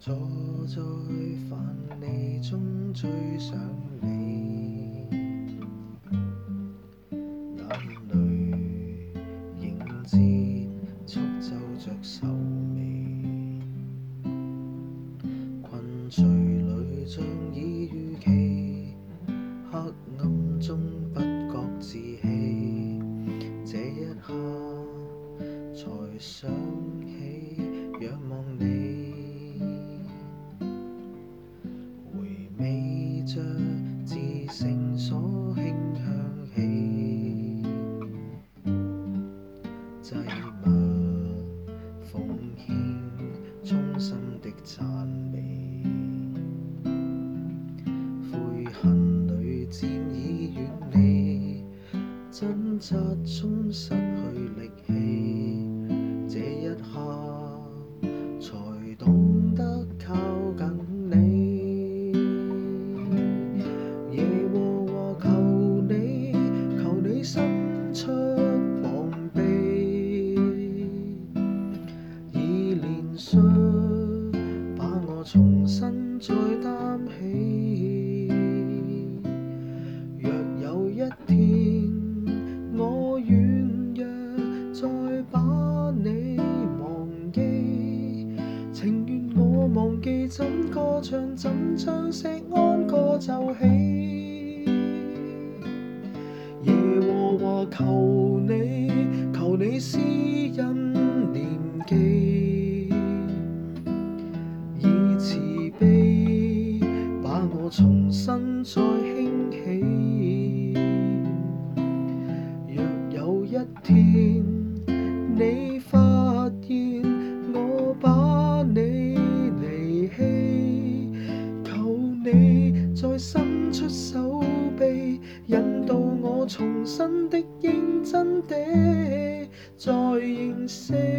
坐在繁泥中追上你，眼泪凝结，促皱着愁眉。困睡里像已预期，黑暗中不觉自欺。这一刻才想。着之声所轻响起，祭物奉献衷心的赞美，悔恨里渐已远离，挣扎中失去力。身再担起，若有一天我软弱，再把你忘记，情愿我忘记怎歌唱，怎唱息，安歌就起。耶和华求你，求你私隐。再兴起。若有一天你发现我把你离弃，求你再伸出手臂，引导我重新的认真的再认识。